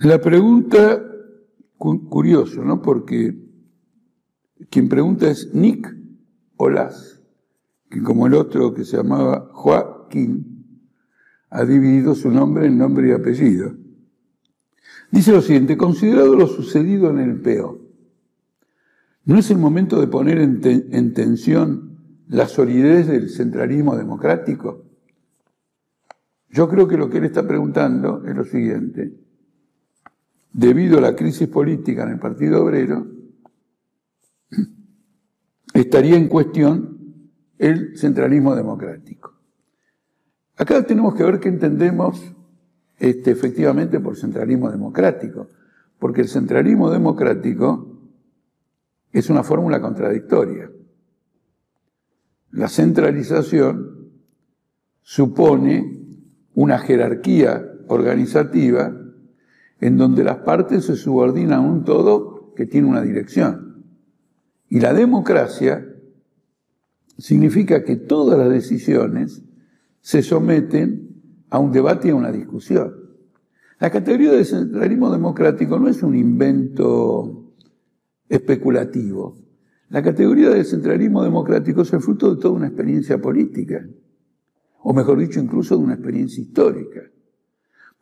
La pregunta, curioso, ¿no? Porque quien pregunta es Nick Olas, que como el otro que se llamaba Joaquín, ha dividido su nombre en nombre y apellido. Dice lo siguiente, considerado lo sucedido en el PEO, ¿no es el momento de poner en, en tensión la solidez del centralismo democrático? Yo creo que lo que él está preguntando es lo siguiente. Debido a la crisis política en el Partido Obrero, estaría en cuestión el centralismo democrático. Acá tenemos que ver qué entendemos este, efectivamente por centralismo democrático, porque el centralismo democrático es una fórmula contradictoria. La centralización supone una jerarquía organizativa en donde las partes se subordinan a un todo que tiene una dirección. Y la democracia significa que todas las decisiones se someten a un debate y a una discusión. La categoría de centralismo democrático no es un invento especulativo. La categoría del centralismo democrático es el fruto de toda una experiencia política, o mejor dicho, incluso de una experiencia histórica.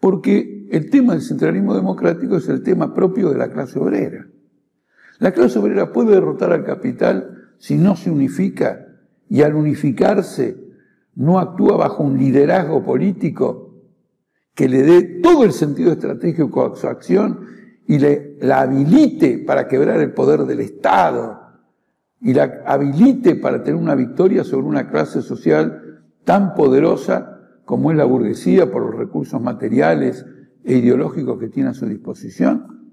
Porque el tema del centralismo democrático es el tema propio de la clase obrera. La clase obrera puede derrotar al capital si no se unifica y al unificarse no actúa bajo un liderazgo político que le dé todo el sentido estratégico a su acción y le, la habilite para quebrar el poder del Estado y la habilite para tener una victoria sobre una clase social tan poderosa como es la burguesía por los recursos materiales e ideológicos que tiene a su disposición.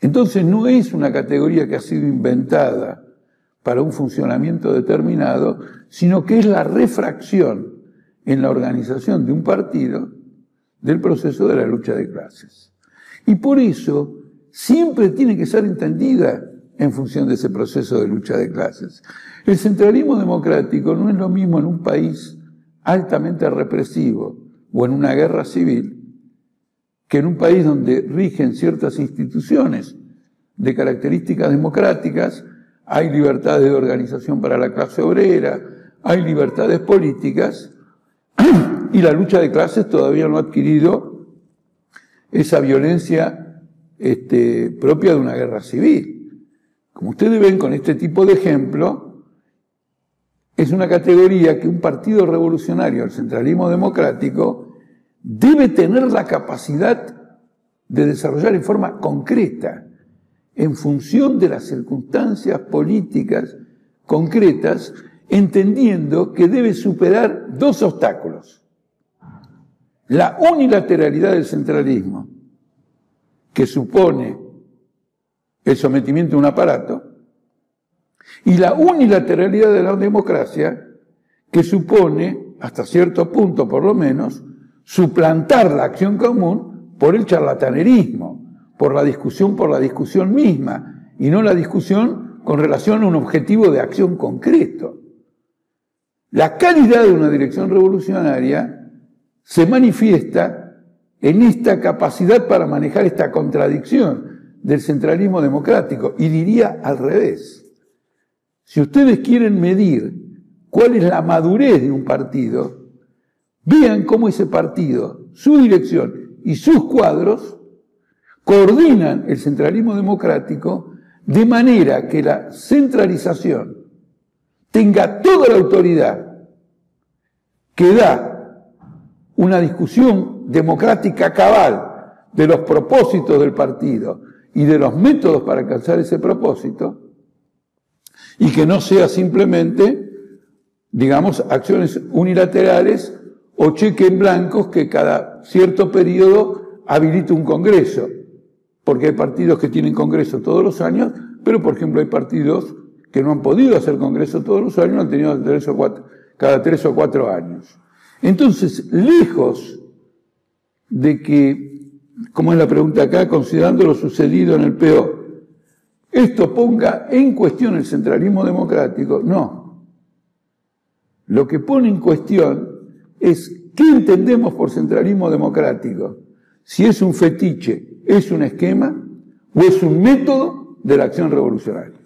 Entonces no es una categoría que ha sido inventada para un funcionamiento determinado, sino que es la refracción en la organización de un partido del proceso de la lucha de clases. Y por eso siempre tiene que ser entendida en función de ese proceso de lucha de clases. El centralismo democrático no es lo mismo en un país altamente represivo o en una guerra civil que en un país donde rigen ciertas instituciones de características democráticas hay libertades de organización para la clase obrera, hay libertades políticas, y la lucha de clases todavía no ha adquirido esa violencia este, propia de una guerra civil. Como ustedes ven con este tipo de ejemplo, es una categoría que un partido revolucionario, el centralismo democrático, debe tener la capacidad de desarrollar en forma concreta en función de las circunstancias políticas concretas, entendiendo que debe superar dos obstáculos. La unilateralidad del centralismo, que supone el sometimiento a un aparato, y la unilateralidad de la democracia, que supone, hasta cierto punto por lo menos, suplantar la acción común por el charlatanerismo por la discusión por la discusión misma y no la discusión con relación a un objetivo de acción concreto. La calidad de una dirección revolucionaria se manifiesta en esta capacidad para manejar esta contradicción del centralismo democrático y diría al revés. Si ustedes quieren medir cuál es la madurez de un partido, vean cómo ese partido, su dirección y sus cuadros coordinan el centralismo democrático de manera que la centralización tenga toda la autoridad que da una discusión democrática cabal de los propósitos del partido y de los métodos para alcanzar ese propósito, y que no sea simplemente, digamos, acciones unilaterales o cheques en blancos que cada cierto periodo habilite un Congreso porque hay partidos que tienen congreso todos los años, pero por ejemplo hay partidos que no han podido hacer congreso todos los años, han tenido tres o cada tres o cuatro años. Entonces, lejos de que, como es la pregunta acá, considerando lo sucedido en el PO, esto ponga en cuestión el centralismo democrático, no. Lo que pone en cuestión es qué entendemos por centralismo democrático. Si es un fetiche ¿Es un esquema o es un método de la acción revolucionaria?